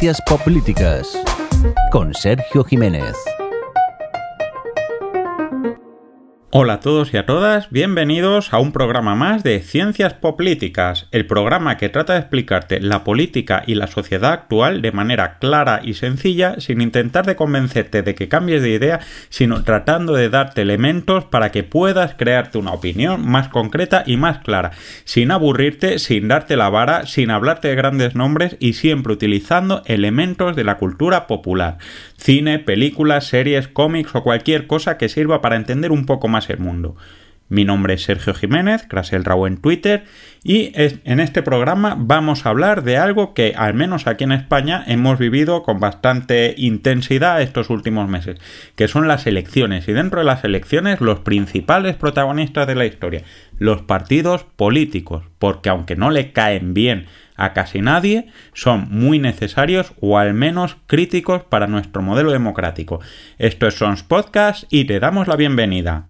Ciencias Políticas con Sergio Jiménez. Hola a todos y a todas, bienvenidos a un programa más de Ciencias Políticas, el programa que trata de explicarte la política y la sociedad actual de manera clara y sencilla, sin intentar de convencerte de que cambies de idea, sino tratando de darte elementos para que puedas crearte una opinión más concreta y más clara, sin aburrirte, sin darte la vara, sin hablarte de grandes nombres y siempre utilizando elementos de la cultura popular, cine, películas, series, cómics o cualquier cosa que sirva para entender un poco más el mundo. Mi nombre es Sergio Jiménez, Crasel Rao en Twitter, y en este programa vamos a hablar de algo que, al menos aquí en España, hemos vivido con bastante intensidad estos últimos meses, que son las elecciones, y dentro de las elecciones los principales protagonistas de la historia, los partidos políticos, porque aunque no le caen bien a casi nadie, son muy necesarios o al menos críticos para nuestro modelo democrático. Esto es Sons Podcast y te damos la bienvenida.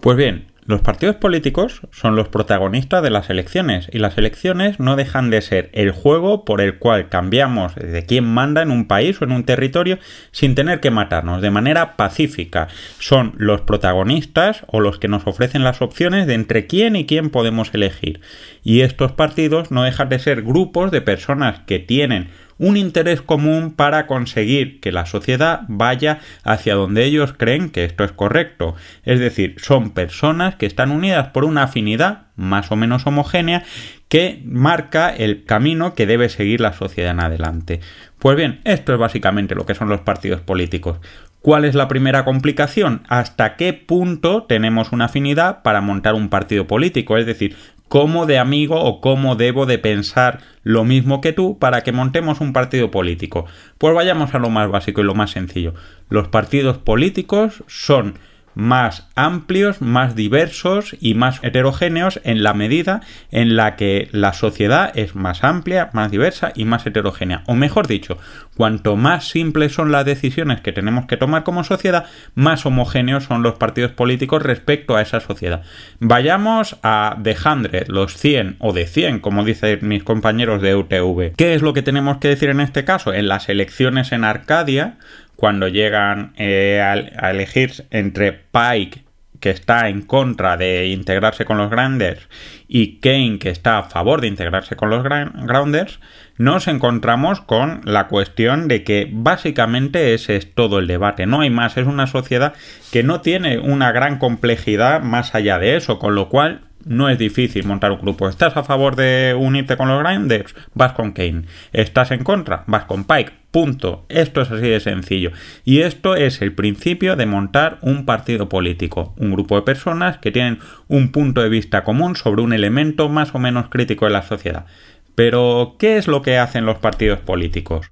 Pues bien, los partidos políticos son los protagonistas de las elecciones y las elecciones no dejan de ser el juego por el cual cambiamos de quién manda en un país o en un territorio sin tener que matarnos de manera pacífica. Son los protagonistas o los que nos ofrecen las opciones de entre quién y quién podemos elegir. Y estos partidos no dejan de ser grupos de personas que tienen un interés común para conseguir que la sociedad vaya hacia donde ellos creen que esto es correcto. Es decir, son personas que están unidas por una afinidad más o menos homogénea que marca el camino que debe seguir la sociedad en adelante. Pues bien, esto es básicamente lo que son los partidos políticos. ¿Cuál es la primera complicación? ¿Hasta qué punto tenemos una afinidad para montar un partido político? Es decir, cómo de amigo o cómo debo de pensar lo mismo que tú para que montemos un partido político. Pues vayamos a lo más básico y lo más sencillo. Los partidos políticos son más amplios, más diversos y más heterogéneos en la medida en la que la sociedad es más amplia, más diversa y más heterogénea. O mejor dicho, cuanto más simples son las decisiones que tenemos que tomar como sociedad, más homogéneos son los partidos políticos respecto a esa sociedad. Vayamos a de 100, los 100 o de 100, como dicen mis compañeros de UTV. ¿Qué es lo que tenemos que decir en este caso? En las elecciones en Arcadia, cuando llegan eh, a, elegir entre Pike, que está en contra de integrarse con los Grounders, y Kane, que está a favor de integrarse con los Grounders, nos encontramos con la cuestión de que básicamente ese es todo el debate. No hay más, es una sociedad que no tiene una gran complejidad más allá de eso, con lo cual no es difícil montar un grupo. ¿Estás a favor de unirte con los Grinders? Vas con Kane. ¿Estás en contra? Vas con Pike. Punto. Esto es así de sencillo. Y esto es el principio de montar un partido político. Un grupo de personas que tienen un punto de vista común sobre un elemento más o menos crítico de la sociedad. Pero, ¿qué es lo que hacen los partidos políticos?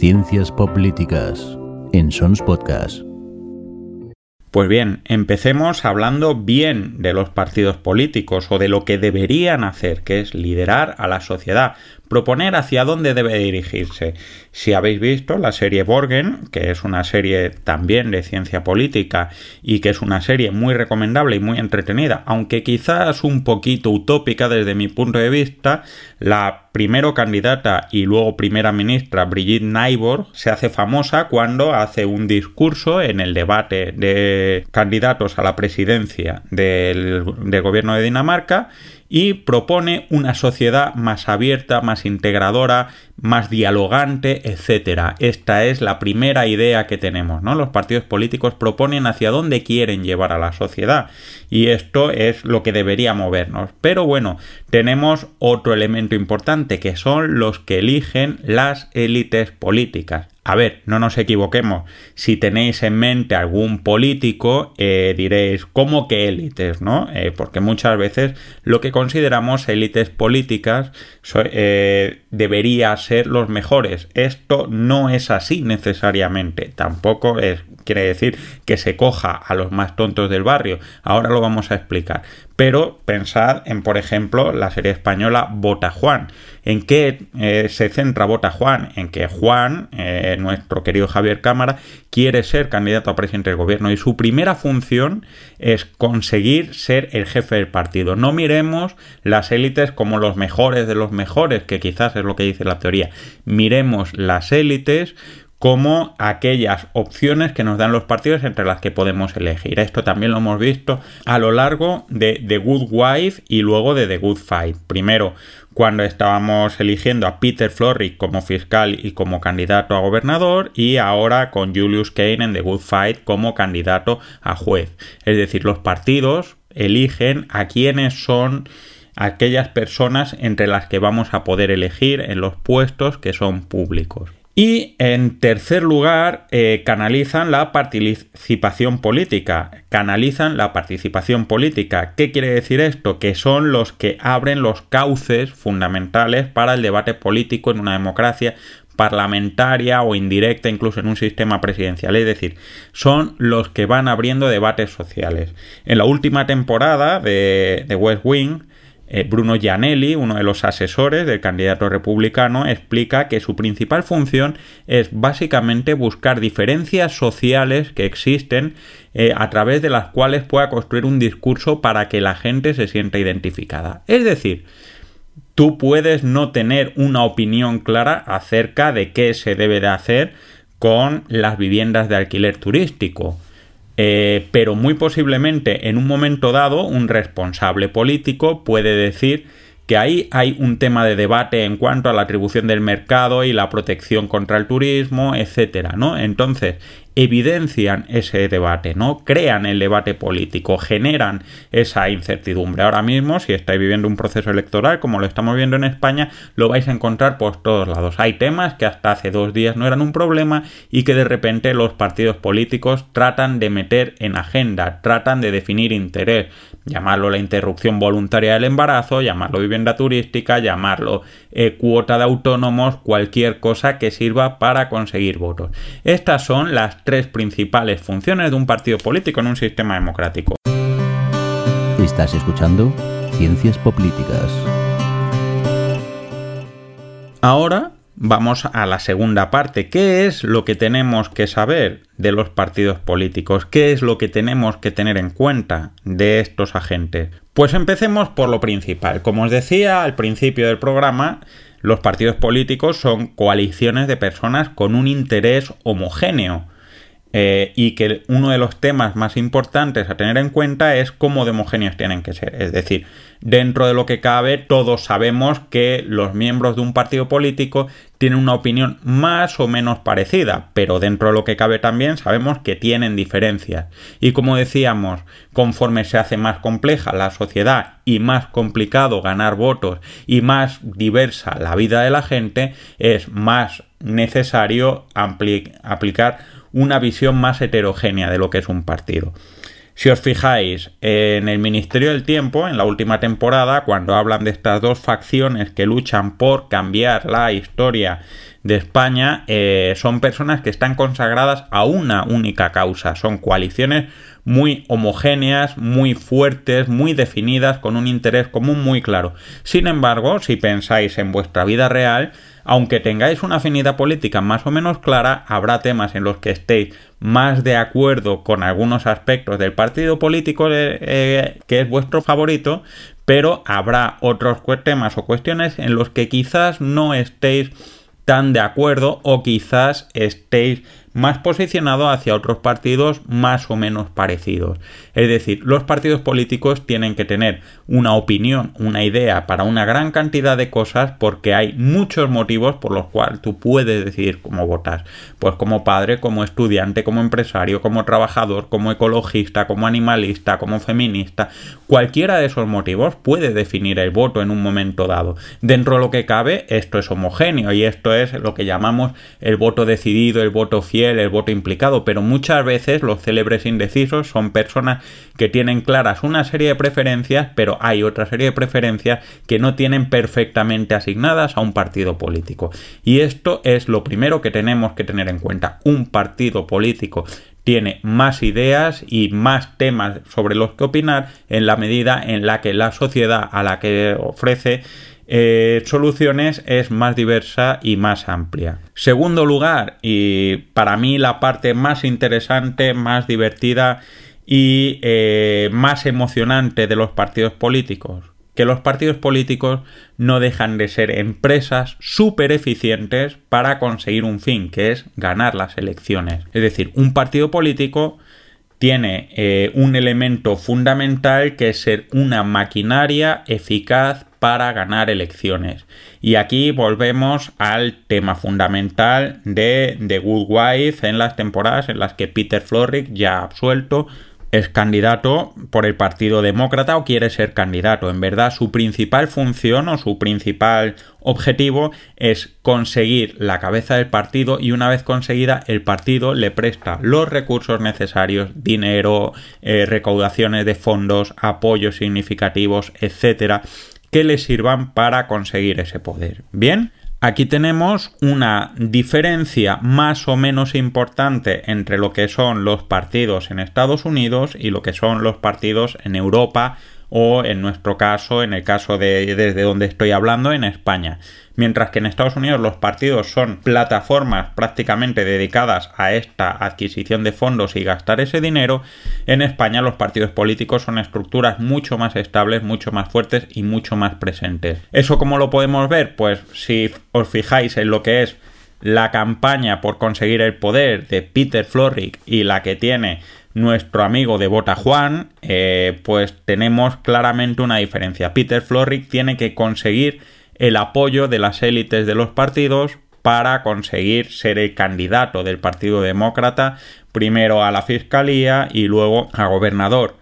Ciencias Políticas en Sons Podcast. Pues bien, empecemos hablando bien de los partidos políticos o de lo que deberían hacer, que es liderar a la sociedad, proponer hacia dónde debe dirigirse. Si habéis visto la serie Borgen, que es una serie también de ciencia política y que es una serie muy recomendable y muy entretenida, aunque quizás un poquito utópica desde mi punto de vista, la primero candidata y luego primera ministra Brigitte Nyborg se hace famosa cuando hace un discurso en el debate de candidatos a la presidencia del, del gobierno de Dinamarca y propone una sociedad más abierta, más integradora, más dialogante, etcétera. Esta es la primera idea que tenemos, ¿no? Los partidos políticos proponen hacia dónde quieren llevar a la sociedad y esto es lo que debería movernos. Pero bueno, tenemos otro elemento importante que son los que eligen las élites políticas. A ver, no nos equivoquemos. Si tenéis en mente algún político, eh, diréis, ¿cómo que élites? ¿No? Eh, porque muchas veces lo que consideramos élites políticas eh, debería ser los mejores. Esto no es así necesariamente. Tampoco es quiere decir que se coja a los más tontos del barrio. Ahora lo vamos a explicar. Pero pensad en, por ejemplo, la serie española Bota Juan. ¿En qué eh, se centra Bota Juan? En que Juan, eh, nuestro querido Javier Cámara, quiere ser candidato a presidente del gobierno y su primera función es conseguir ser el jefe del partido. No miremos las élites como los mejores de los mejores, que quizás es lo que dice la teoría. Miremos las élites como aquellas opciones que nos dan los partidos entre las que podemos elegir. Esto también lo hemos visto a lo largo de The Good Wife y luego de The Good Fight. Primero, cuando estábamos eligiendo a Peter Florrick como fiscal y como candidato a gobernador y ahora con Julius Kane en The Good Fight como candidato a juez. Es decir, los partidos eligen a quienes son aquellas personas entre las que vamos a poder elegir en los puestos que son públicos. Y en tercer lugar, eh, canalizan la participación política. Canalizan la participación política. ¿Qué quiere decir esto? Que son los que abren los cauces fundamentales para el debate político en una democracia parlamentaria o indirecta, incluso en un sistema presidencial. Es decir, son los que van abriendo debates sociales. En la última temporada de, de West Wing, eh, Bruno Gianelli, uno de los asesores del candidato republicano, explica que su principal función es básicamente buscar diferencias sociales que existen eh, a través de las cuales pueda construir un discurso para que la gente se sienta identificada. Es decir, tú puedes no tener una opinión clara acerca de qué se debe de hacer con las viviendas de alquiler turístico eh, pero muy posiblemente en un momento dado un responsable político puede decir que ahí hay un tema de debate en cuanto a la atribución del mercado y la protección contra el turismo, etcétera, ¿no? Entonces, evidencian ese debate, ¿no? Crean el debate político, generan esa incertidumbre. Ahora mismo, si estáis viviendo un proceso electoral como lo estamos viendo en España, lo vais a encontrar por todos lados. Hay temas que hasta hace dos días no eran un problema y que de repente los partidos políticos tratan de meter en agenda, tratan de definir interés, llamarlo la interrupción voluntaria del embarazo, llamarlo vivienda turística, llamarlo eh, cuota de autónomos, cualquier cosa que sirva para conseguir votos. Estas son las tres principales funciones de un partido político en un sistema democrático. Estás escuchando Ciencias Políticas. Ahora vamos a la segunda parte. ¿Qué es lo que tenemos que saber de los partidos políticos? ¿Qué es lo que tenemos que tener en cuenta de estos agentes? Pues empecemos por lo principal. Como os decía al principio del programa, los partidos políticos son coaliciones de personas con un interés homogéneo eh, y que uno de los temas más importantes a tener en cuenta es cómo de homogéneos tienen que ser. Es decir, dentro de lo que cabe, todos sabemos que los miembros de un partido político tienen una opinión más o menos parecida, pero dentro de lo que cabe también sabemos que tienen diferencias. Y como decíamos, conforme se hace más compleja la sociedad y más complicado ganar votos y más diversa la vida de la gente, es más necesario aplicar una visión más heterogénea de lo que es un partido. Si os fijáis, en el Ministerio del Tiempo, en la última temporada, cuando hablan de estas dos facciones que luchan por cambiar la historia de España, eh, son personas que están consagradas a una única causa. Son coaliciones muy homogéneas, muy fuertes, muy definidas, con un interés común muy claro. Sin embargo, si pensáis en vuestra vida real, aunque tengáis una afinidad política más o menos clara, habrá temas en los que estéis más de acuerdo con algunos aspectos del partido político eh, que es vuestro favorito, pero habrá otros temas o cuestiones en los que quizás no estéis tan de acuerdo o quizás estéis más posicionado hacia otros partidos más o menos parecidos. Es decir, los partidos políticos tienen que tener una opinión, una idea para una gran cantidad de cosas porque hay muchos motivos por los cuales tú puedes decidir cómo votas. Pues como padre, como estudiante, como empresario, como trabajador, como ecologista, como animalista, como feminista. Cualquiera de esos motivos puede definir el voto en un momento dado. Dentro de lo que cabe, esto es homogéneo y esto es lo que llamamos el voto decidido, el voto fiel el voto implicado, pero muchas veces los célebres indecisos son personas que tienen claras una serie de preferencias, pero hay otra serie de preferencias que no tienen perfectamente asignadas a un partido político. Y esto es lo primero que tenemos que tener en cuenta. Un partido político tiene más ideas y más temas sobre los que opinar en la medida en la que la sociedad a la que ofrece eh, soluciones es más diversa y más amplia. Segundo lugar, y para mí la parte más interesante, más divertida y eh, más emocionante de los partidos políticos, que los partidos políticos no dejan de ser empresas súper eficientes para conseguir un fin, que es ganar las elecciones. Es decir, un partido político tiene eh, un elemento fundamental que es ser una maquinaria eficaz para ganar elecciones. Y aquí volvemos al tema fundamental de The Good Wife en las temporadas en las que Peter Florrick ya absuelto es candidato por el Partido Demócrata o quiere ser candidato. En verdad, su principal función o su principal objetivo es conseguir la cabeza del partido y una vez conseguida el partido le presta los recursos necesarios, dinero, eh, recaudaciones de fondos, apoyos significativos, etcétera, que le sirvan para conseguir ese poder. Bien, Aquí tenemos una diferencia más o menos importante entre lo que son los partidos en Estados Unidos y lo que son los partidos en Europa o en nuestro caso, en el caso de desde donde estoy hablando, en España. Mientras que en Estados Unidos los partidos son plataformas prácticamente dedicadas a esta adquisición de fondos y gastar ese dinero, en España los partidos políticos son estructuras mucho más estables, mucho más fuertes y mucho más presentes. ¿Eso cómo lo podemos ver? Pues si os fijáis en lo que es la campaña por conseguir el poder de Peter Florrick y la que tiene nuestro amigo de Bota Juan, eh, pues tenemos claramente una diferencia. Peter Florrick tiene que conseguir el apoyo de las élites de los partidos para conseguir ser el candidato del Partido Demócrata, primero a la Fiscalía y luego a gobernador.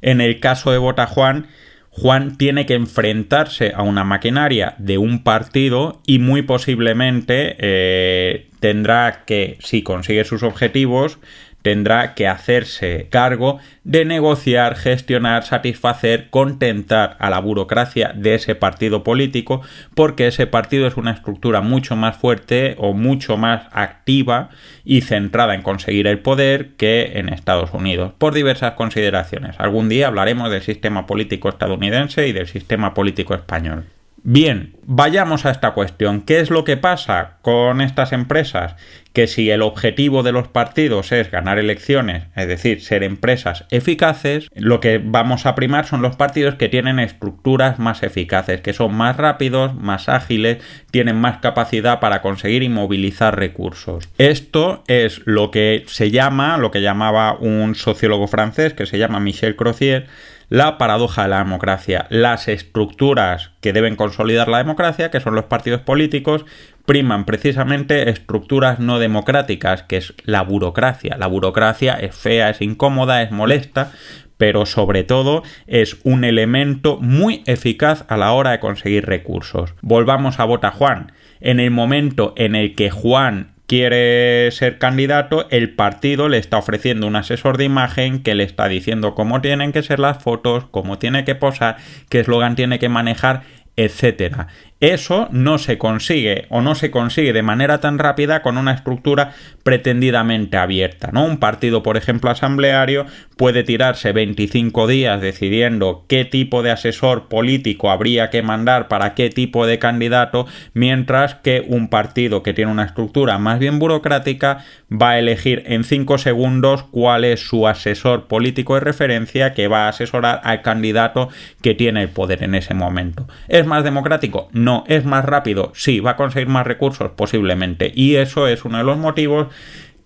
En el caso de Bota Juan, Juan tiene que enfrentarse a una maquinaria de un partido y muy posiblemente eh, tendrá que, si consigue sus objetivos, tendrá que hacerse cargo de negociar, gestionar, satisfacer, contentar a la burocracia de ese partido político, porque ese partido es una estructura mucho más fuerte o mucho más activa y centrada en conseguir el poder que en Estados Unidos, por diversas consideraciones. Algún día hablaremos del sistema político estadounidense y del sistema político español. Bien, vayamos a esta cuestión. ¿Qué es lo que pasa con estas empresas? Que si el objetivo de los partidos es ganar elecciones, es decir, ser empresas eficaces, lo que vamos a primar son los partidos que tienen estructuras más eficaces, que son más rápidos, más ágiles, tienen más capacidad para conseguir y movilizar recursos. Esto es lo que se llama, lo que llamaba un sociólogo francés que se llama Michel Crocier, la paradoja de la democracia. Las estructuras que deben consolidar la democracia, que son los partidos políticos, priman precisamente estructuras no democráticas, que es la burocracia. La burocracia es fea, es incómoda, es molesta, pero sobre todo es un elemento muy eficaz a la hora de conseguir recursos. Volvamos a Bota Juan. En el momento en el que Juan quiere ser candidato, el partido le está ofreciendo un asesor de imagen que le está diciendo cómo tienen que ser las fotos, cómo tiene que posar, qué eslogan tiene que manejar, etcétera. Eso no se consigue o no se consigue de manera tan rápida con una estructura pretendidamente abierta, ¿no? Un partido, por ejemplo, asambleario puede tirarse 25 días decidiendo qué tipo de asesor político habría que mandar para qué tipo de candidato, mientras que un partido que tiene una estructura más bien burocrática va a elegir en 5 segundos cuál es su asesor político de referencia que va a asesorar al candidato que tiene el poder en ese momento. ¿Es más democrático? No ¿Es más rápido? Sí. ¿Va a conseguir más recursos? Posiblemente. Y eso es uno de los motivos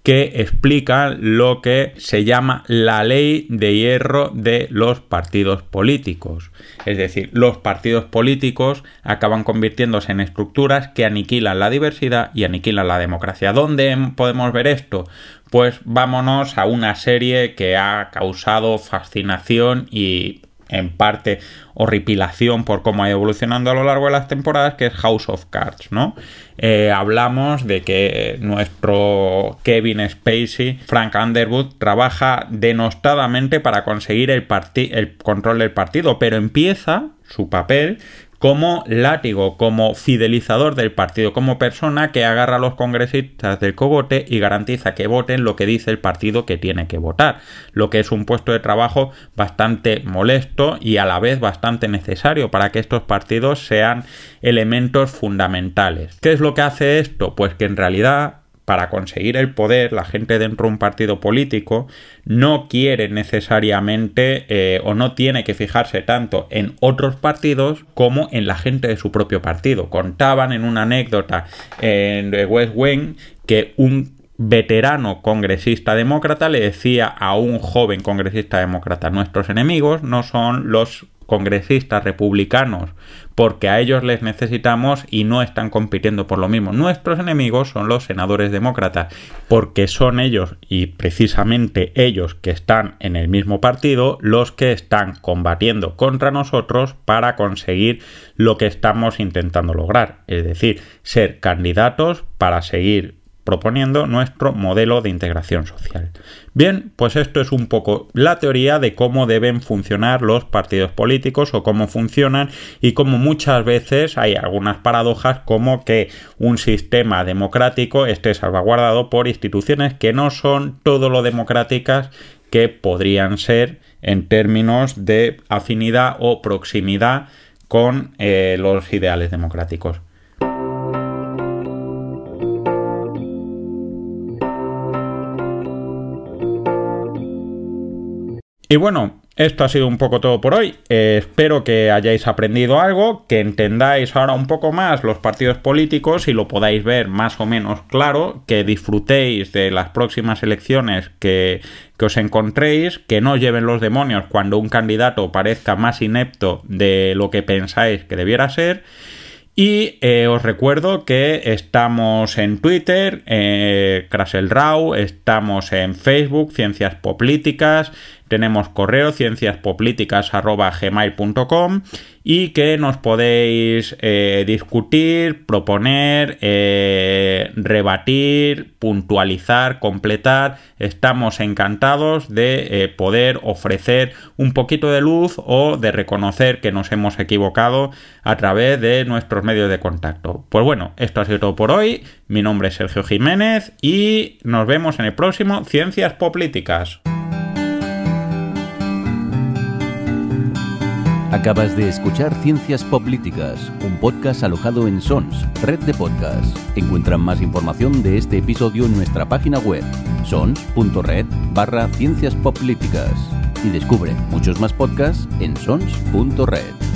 que explica lo que se llama la ley de hierro de los partidos políticos. Es decir, los partidos políticos acaban convirtiéndose en estructuras que aniquilan la diversidad y aniquilan la democracia. ¿Dónde podemos ver esto? Pues vámonos a una serie que ha causado fascinación y en parte horripilación por cómo ha ido evolucionando a lo largo de las temporadas, que es House of Cards, ¿no? Eh, hablamos de que nuestro Kevin Spacey, Frank Underwood, trabaja denostadamente para conseguir el, el control del partido, pero empieza su papel como látigo, como fidelizador del partido, como persona que agarra a los congresistas del cogote y garantiza que voten lo que dice el partido que tiene que votar, lo que es un puesto de trabajo bastante molesto y a la vez bastante necesario para que estos partidos sean elementos fundamentales. ¿Qué es lo que hace esto? Pues que en realidad para conseguir el poder, la gente dentro de un partido político no quiere necesariamente eh, o no tiene que fijarse tanto en otros partidos como en la gente de su propio partido. Contaban en una anécdota en West Wing que un veterano congresista demócrata le decía a un joven congresista demócrata, nuestros enemigos no son los congresistas republicanos porque a ellos les necesitamos y no están compitiendo por lo mismo. Nuestros enemigos son los senadores demócratas porque son ellos y precisamente ellos que están en el mismo partido los que están combatiendo contra nosotros para conseguir lo que estamos intentando lograr, es decir, ser candidatos para seguir proponiendo nuestro modelo de integración social. Bien, pues esto es un poco la teoría de cómo deben funcionar los partidos políticos o cómo funcionan y cómo muchas veces hay algunas paradojas como que un sistema democrático esté salvaguardado por instituciones que no son todo lo democráticas que podrían ser en términos de afinidad o proximidad con eh, los ideales democráticos. Y bueno, esto ha sido un poco todo por hoy. Eh, espero que hayáis aprendido algo, que entendáis ahora un poco más los partidos políticos y lo podáis ver más o menos claro, que disfrutéis de las próximas elecciones que, que os encontréis, que no lleven los demonios cuando un candidato parezca más inepto de lo que pensáis que debiera ser y eh, os recuerdo que estamos en Twitter, eh, Raw, estamos en Facebook, Ciencias Políticas, tenemos correo cienciaspoplíticas.gmail.com y que nos podéis eh, discutir, proponer, eh, rebatir, puntualizar, completar. Estamos encantados de eh, poder ofrecer un poquito de luz o de reconocer que nos hemos equivocado a través de nuestros medios de contacto. Pues bueno, esto ha sido todo por hoy. Mi nombre es Sergio Jiménez y nos vemos en el próximo Ciencias Políticas. Acabas de escuchar Ciencias Políticas, un podcast alojado en Sons, red de podcasts. Encuentran más información de este episodio en nuestra página web, sons.red barra ciencias políticas. Y descubre muchos más podcasts en sons.red.